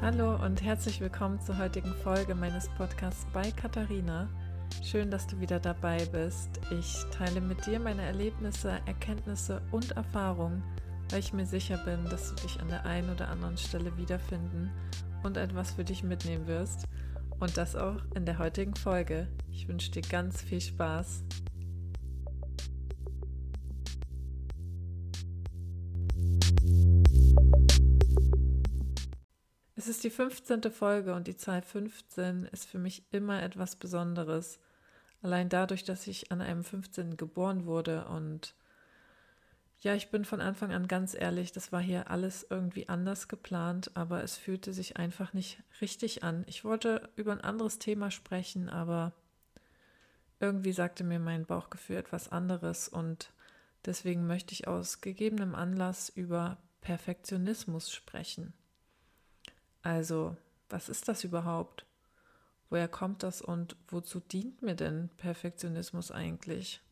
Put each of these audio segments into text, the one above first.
Hallo und herzlich willkommen zur heutigen Folge meines Podcasts bei Katharina. Schön, dass du wieder dabei bist. Ich teile mit dir meine Erlebnisse, Erkenntnisse und Erfahrungen, weil ich mir sicher bin, dass du dich an der einen oder anderen Stelle wiederfinden und etwas für dich mitnehmen wirst. Und das auch in der heutigen Folge. Ich wünsche dir ganz viel Spaß. Ist die 15. Folge und die Zahl 15 ist für mich immer etwas Besonderes. Allein dadurch, dass ich an einem 15. geboren wurde und ja, ich bin von Anfang an ganz ehrlich, das war hier alles irgendwie anders geplant, aber es fühlte sich einfach nicht richtig an. Ich wollte über ein anderes Thema sprechen, aber irgendwie sagte mir mein Bauchgefühl etwas anderes und deswegen möchte ich aus gegebenem Anlass über Perfektionismus sprechen. Also, was ist das überhaupt? Woher kommt das und wozu dient mir denn Perfektionismus eigentlich?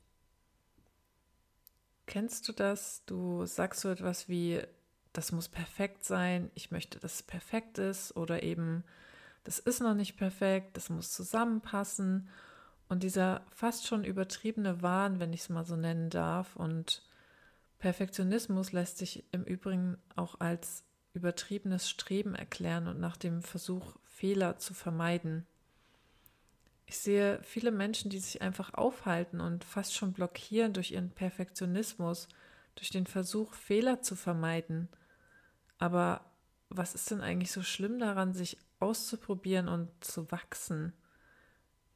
Kennst du das? Du sagst so etwas wie, das muss perfekt sein, ich möchte, dass es perfekt ist oder eben, das ist noch nicht perfekt, das muss zusammenpassen. Und dieser fast schon übertriebene Wahn, wenn ich es mal so nennen darf, und Perfektionismus lässt sich im Übrigen auch als übertriebenes Streben erklären und nach dem Versuch, Fehler zu vermeiden. Ich sehe viele Menschen, die sich einfach aufhalten und fast schon blockieren durch ihren Perfektionismus, durch den Versuch, Fehler zu vermeiden. Aber was ist denn eigentlich so schlimm daran, sich auszuprobieren und zu wachsen?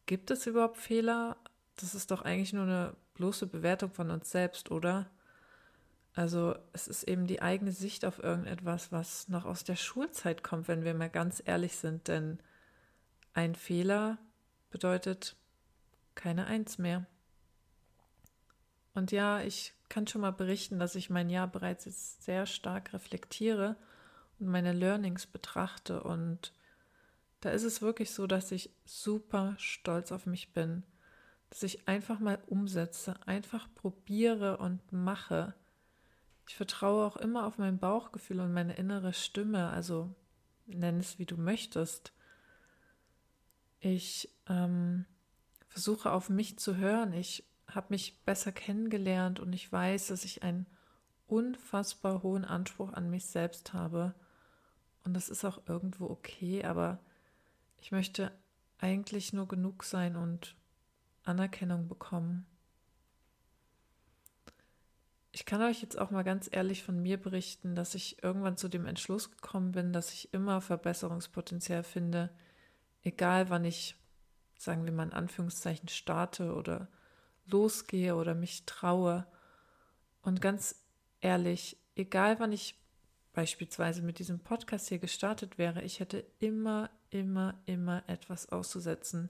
Gibt es überhaupt Fehler? Das ist doch eigentlich nur eine bloße Bewertung von uns selbst, oder? Also es ist eben die eigene Sicht auf irgendetwas, was noch aus der Schulzeit kommt, wenn wir mal ganz ehrlich sind. Denn ein Fehler bedeutet keine Eins mehr. Und ja, ich kann schon mal berichten, dass ich mein Jahr bereits jetzt sehr stark reflektiere und meine Learnings betrachte. Und da ist es wirklich so, dass ich super stolz auf mich bin, dass ich einfach mal umsetze, einfach probiere und mache ich vertraue auch immer auf mein Bauchgefühl und meine innere Stimme, also nenn es wie du möchtest. Ich ähm, versuche auf mich zu hören. Ich habe mich besser kennengelernt und ich weiß, dass ich einen unfassbar hohen Anspruch an mich selbst habe. Und das ist auch irgendwo okay, aber ich möchte eigentlich nur genug sein und Anerkennung bekommen. Ich kann euch jetzt auch mal ganz ehrlich von mir berichten, dass ich irgendwann zu dem Entschluss gekommen bin, dass ich immer Verbesserungspotenzial finde, egal wann ich, sagen wir mal in Anführungszeichen, starte oder losgehe oder mich traue. Und ganz ehrlich, egal wann ich beispielsweise mit diesem Podcast hier gestartet wäre, ich hätte immer, immer, immer etwas auszusetzen.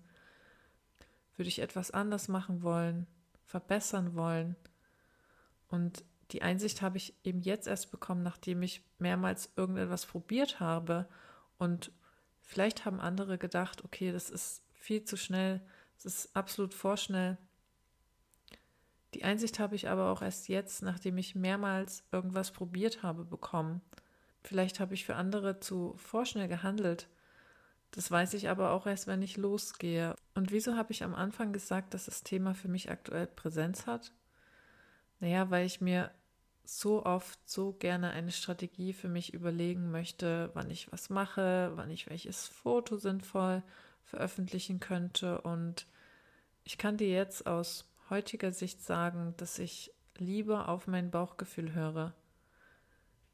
Würde ich etwas anders machen wollen, verbessern wollen – und die Einsicht habe ich eben jetzt erst bekommen, nachdem ich mehrmals irgendetwas probiert habe. Und vielleicht haben andere gedacht, okay, das ist viel zu schnell, das ist absolut vorschnell. Die Einsicht habe ich aber auch erst jetzt, nachdem ich mehrmals irgendwas probiert habe, bekommen. Vielleicht habe ich für andere zu vorschnell gehandelt. Das weiß ich aber auch erst, wenn ich losgehe. Und wieso habe ich am Anfang gesagt, dass das Thema für mich aktuell Präsenz hat? Naja, weil ich mir so oft so gerne eine Strategie für mich überlegen möchte, wann ich was mache, wann ich welches Foto sinnvoll veröffentlichen könnte. Und ich kann dir jetzt aus heutiger Sicht sagen, dass ich lieber auf mein Bauchgefühl höre.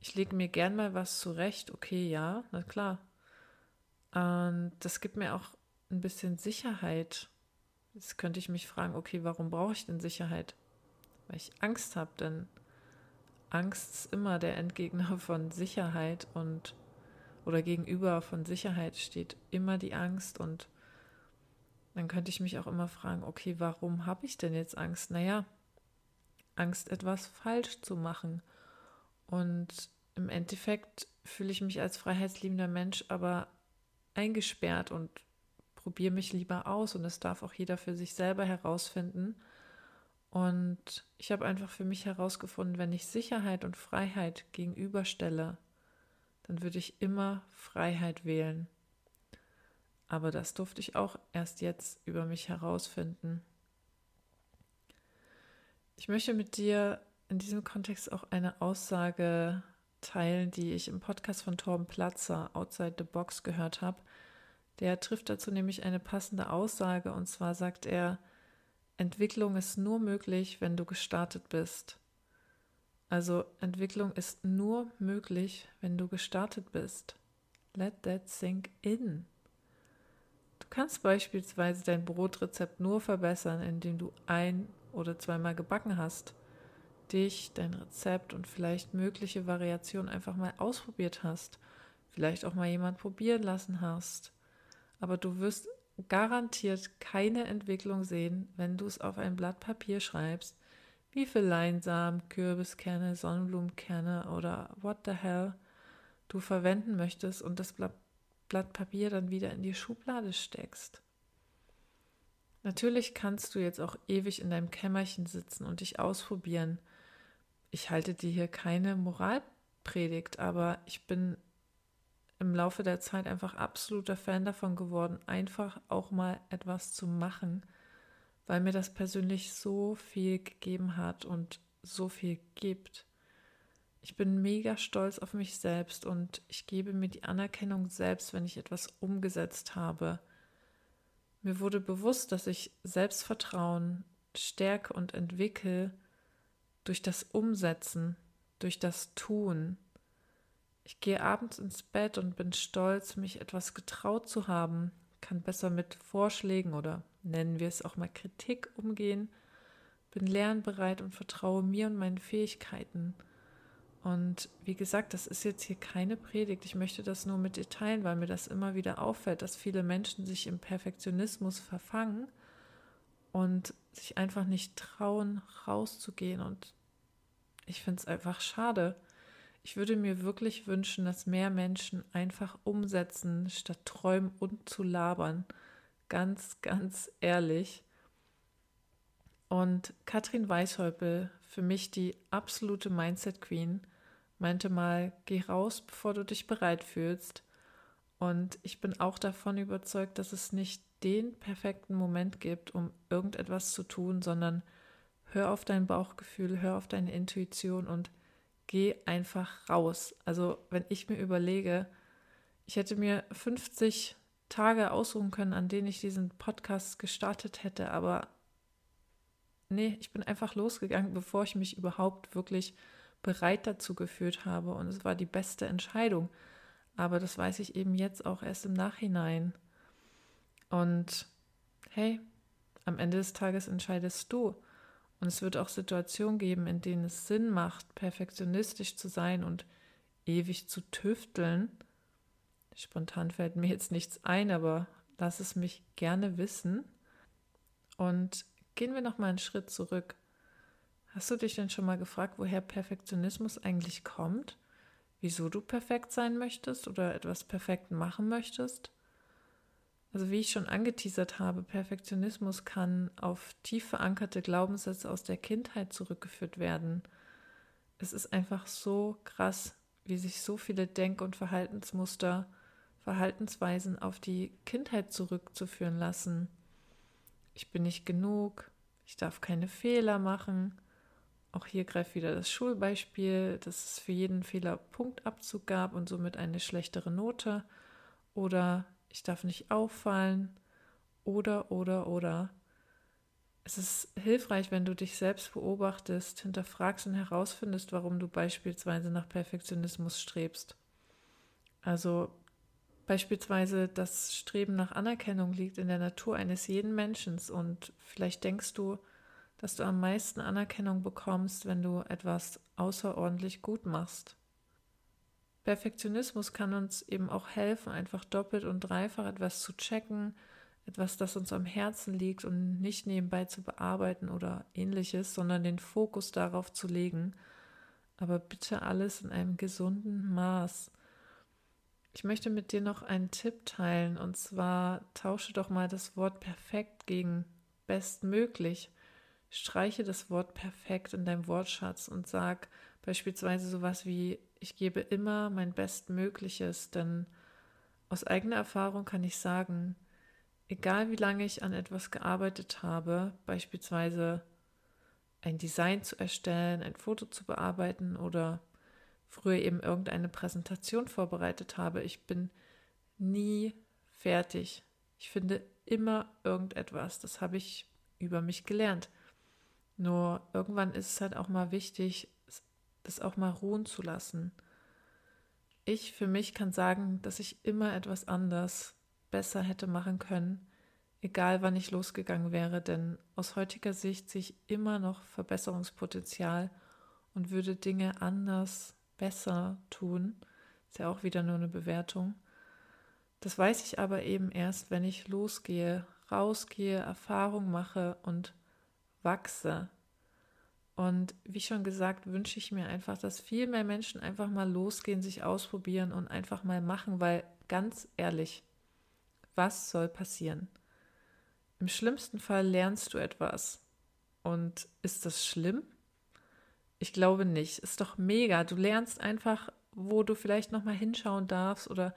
Ich lege mir gern mal was zurecht, okay, ja, na klar. Und das gibt mir auch ein bisschen Sicherheit. Jetzt könnte ich mich fragen, okay, warum brauche ich denn Sicherheit? Weil ich Angst habe, denn Angst ist immer der Endgegner von Sicherheit und oder gegenüber von Sicherheit steht immer die Angst und dann könnte ich mich auch immer fragen, okay, warum habe ich denn jetzt Angst? Naja, Angst, etwas falsch zu machen. Und im Endeffekt fühle ich mich als freiheitsliebender Mensch aber eingesperrt und probiere mich lieber aus. Und das darf auch jeder für sich selber herausfinden, und ich habe einfach für mich herausgefunden, wenn ich Sicherheit und Freiheit gegenüberstelle, dann würde ich immer Freiheit wählen. Aber das durfte ich auch erst jetzt über mich herausfinden. Ich möchte mit dir in diesem Kontext auch eine Aussage teilen, die ich im Podcast von Torben Platzer, Outside the Box, gehört habe. Der trifft dazu nämlich eine passende Aussage und zwar sagt er, Entwicklung ist nur möglich, wenn du gestartet bist. Also Entwicklung ist nur möglich, wenn du gestartet bist. Let that sink in. Du kannst beispielsweise dein Brotrezept nur verbessern, indem du ein oder zweimal gebacken hast, dich, dein Rezept und vielleicht mögliche Variationen einfach mal ausprobiert hast, vielleicht auch mal jemand probieren lassen hast. Aber du wirst garantiert keine Entwicklung sehen, wenn du es auf ein Blatt Papier schreibst, wie viel Leinsamen, Kürbiskerne, Sonnenblumenkerne oder what the hell du verwenden möchtest und das Blatt, Blatt Papier dann wieder in die Schublade steckst. Natürlich kannst du jetzt auch ewig in deinem Kämmerchen sitzen und dich ausprobieren. Ich halte dir hier keine Moralpredigt, aber ich bin im Laufe der Zeit einfach absoluter Fan davon geworden, einfach auch mal etwas zu machen, weil mir das persönlich so viel gegeben hat und so viel gibt. Ich bin mega stolz auf mich selbst und ich gebe mir die Anerkennung selbst, wenn ich etwas umgesetzt habe. Mir wurde bewusst, dass ich Selbstvertrauen stärke und entwickle durch das Umsetzen, durch das Tun, ich gehe abends ins Bett und bin stolz, mich etwas getraut zu haben, kann besser mit Vorschlägen oder nennen wir es auch mal Kritik umgehen, bin lernbereit und vertraue mir und meinen Fähigkeiten. Und wie gesagt, das ist jetzt hier keine Predigt. Ich möchte das nur mit dir teilen, weil mir das immer wieder auffällt, dass viele Menschen sich im Perfektionismus verfangen und sich einfach nicht trauen, rauszugehen. Und ich finde es einfach schade. Ich würde mir wirklich wünschen, dass mehr Menschen einfach umsetzen, statt träumen und zu labern. Ganz, ganz ehrlich. Und Katrin Weishäupel, für mich die absolute Mindset Queen, meinte mal, geh raus, bevor du dich bereit fühlst. Und ich bin auch davon überzeugt, dass es nicht den perfekten Moment gibt, um irgendetwas zu tun, sondern hör auf dein Bauchgefühl, hör auf deine Intuition und geh einfach raus. Also wenn ich mir überlege, ich hätte mir 50 Tage aussuchen können, an denen ich diesen Podcast gestartet hätte, aber nee, ich bin einfach losgegangen, bevor ich mich überhaupt wirklich bereit dazu gefühlt habe und es war die beste Entscheidung. Aber das weiß ich eben jetzt auch erst im Nachhinein. Und hey, am Ende des Tages entscheidest du. Und es wird auch Situationen geben, in denen es Sinn macht, perfektionistisch zu sein und ewig zu tüfteln. Spontan fällt mir jetzt nichts ein, aber lass es mich gerne wissen. Und gehen wir noch mal einen Schritt zurück. Hast du dich denn schon mal gefragt, woher Perfektionismus eigentlich kommt? Wieso du perfekt sein möchtest oder etwas perfekt machen möchtest? Also wie ich schon angeteasert habe, Perfektionismus kann auf tief verankerte Glaubenssätze aus der Kindheit zurückgeführt werden. Es ist einfach so krass, wie sich so viele Denk- und Verhaltensmuster, Verhaltensweisen auf die Kindheit zurückzuführen lassen. Ich bin nicht genug, ich darf keine Fehler machen. Auch hier greift wieder das Schulbeispiel, dass es für jeden Fehler Punktabzug gab und somit eine schlechtere Note. Oder ich darf nicht auffallen oder, oder, oder. Es ist hilfreich, wenn du dich selbst beobachtest, hinterfragst und herausfindest, warum du beispielsweise nach Perfektionismus strebst. Also beispielsweise das Streben nach Anerkennung liegt in der Natur eines jeden Menschen und vielleicht denkst du, dass du am meisten Anerkennung bekommst, wenn du etwas außerordentlich gut machst. Perfektionismus kann uns eben auch helfen, einfach doppelt und dreifach etwas zu checken, etwas, das uns am Herzen liegt und nicht nebenbei zu bearbeiten oder ähnliches, sondern den Fokus darauf zu legen. Aber bitte alles in einem gesunden Maß. Ich möchte mit dir noch einen Tipp teilen und zwar tausche doch mal das Wort perfekt gegen bestmöglich. Streiche das Wort perfekt in deinem Wortschatz und sag beispielsweise sowas wie ich gebe immer mein Bestmögliches, denn aus eigener Erfahrung kann ich sagen, egal wie lange ich an etwas gearbeitet habe, beispielsweise ein Design zu erstellen, ein Foto zu bearbeiten oder früher eben irgendeine Präsentation vorbereitet habe, ich bin nie fertig. Ich finde immer irgendetwas. Das habe ich über mich gelernt. Nur irgendwann ist es halt auch mal wichtig, das auch mal ruhen zu lassen. Ich für mich kann sagen, dass ich immer etwas anders besser hätte machen können, egal wann ich losgegangen wäre, denn aus heutiger Sicht sehe ich immer noch Verbesserungspotenzial und würde Dinge anders, besser tun. Ist ja auch wieder nur eine Bewertung. Das weiß ich aber eben erst, wenn ich losgehe, rausgehe, Erfahrung mache und wachse. Und wie schon gesagt, wünsche ich mir einfach, dass viel mehr Menschen einfach mal losgehen, sich ausprobieren und einfach mal machen, weil ganz ehrlich, was soll passieren? Im schlimmsten Fall lernst du etwas. Und ist das schlimm? Ich glaube nicht. Ist doch mega. Du lernst einfach, wo du vielleicht noch mal hinschauen darfst oder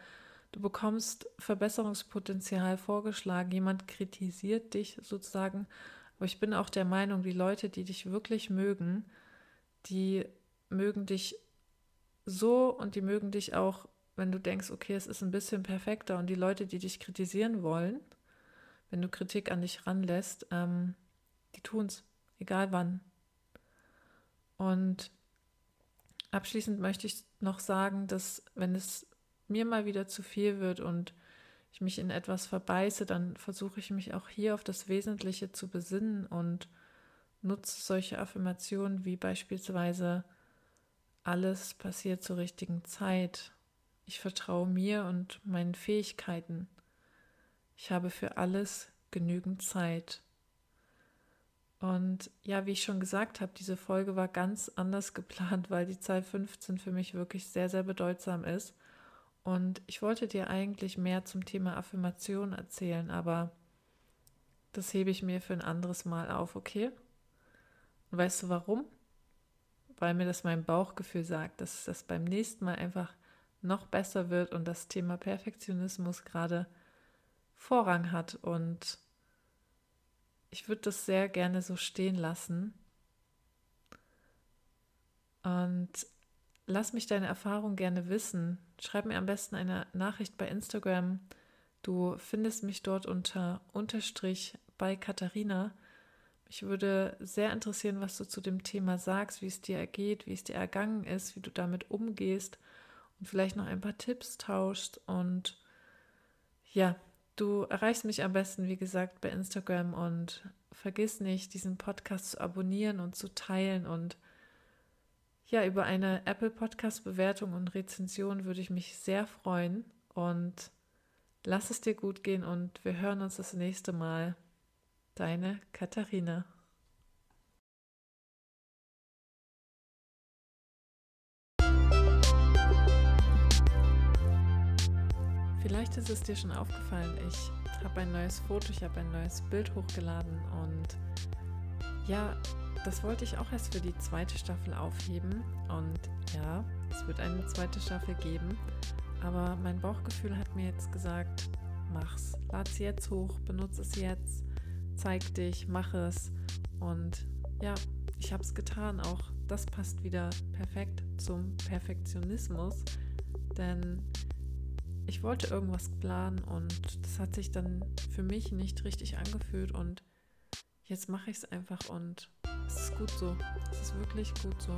du bekommst Verbesserungspotenzial vorgeschlagen. Jemand kritisiert dich sozusagen. Aber ich bin auch der Meinung, die Leute, die dich wirklich mögen, die mögen dich so und die mögen dich auch, wenn du denkst, okay, es ist ein bisschen perfekter. Und die Leute, die dich kritisieren wollen, wenn du Kritik an dich ranlässt, ähm, die es, egal wann. Und abschließend möchte ich noch sagen, dass wenn es mir mal wieder zu viel wird und ich mich in etwas verbeiße, dann versuche ich mich auch hier auf das Wesentliche zu besinnen und nutze solche Affirmationen wie beispielsweise alles passiert zur richtigen Zeit. Ich vertraue mir und meinen Fähigkeiten. Ich habe für alles genügend Zeit. Und ja, wie ich schon gesagt habe, diese Folge war ganz anders geplant, weil die Zahl 15 für mich wirklich sehr, sehr bedeutsam ist. Und ich wollte dir eigentlich mehr zum Thema Affirmation erzählen, aber das hebe ich mir für ein anderes Mal auf, okay? Und weißt du warum? Weil mir das mein Bauchgefühl sagt, dass das beim nächsten Mal einfach noch besser wird und das Thema Perfektionismus gerade Vorrang hat und ich würde das sehr gerne so stehen lassen. Und lass mich deine Erfahrung gerne wissen. Schreib mir am besten eine Nachricht bei Instagram. Du findest mich dort unter Unterstrich bei Katharina. Mich würde sehr interessieren, was du zu dem Thema sagst, wie es dir ergeht, wie es dir ergangen ist, wie du damit umgehst und vielleicht noch ein paar Tipps tauschst. Und ja, Du erreichst mich am besten, wie gesagt, bei Instagram und vergiss nicht, diesen Podcast zu abonnieren und zu teilen. Und ja, über eine Apple Podcast-Bewertung und Rezension würde ich mich sehr freuen. Und lass es dir gut gehen und wir hören uns das nächste Mal. Deine Katharina. Vielleicht ist es dir schon aufgefallen, ich habe ein neues Foto, ich habe ein neues Bild hochgeladen und ja, das wollte ich auch erst für die zweite Staffel aufheben. Und ja, es wird eine zweite Staffel geben, aber mein Bauchgefühl hat mir jetzt gesagt, mach's, lad es jetzt hoch, benutze es jetzt, zeig dich, mach es. Und ja, ich habe es getan, auch. Das passt wieder perfekt zum Perfektionismus, denn ich wollte irgendwas planen und das hat sich dann für mich nicht richtig angefühlt und jetzt mache ich es einfach und es ist gut so. Es ist wirklich gut so.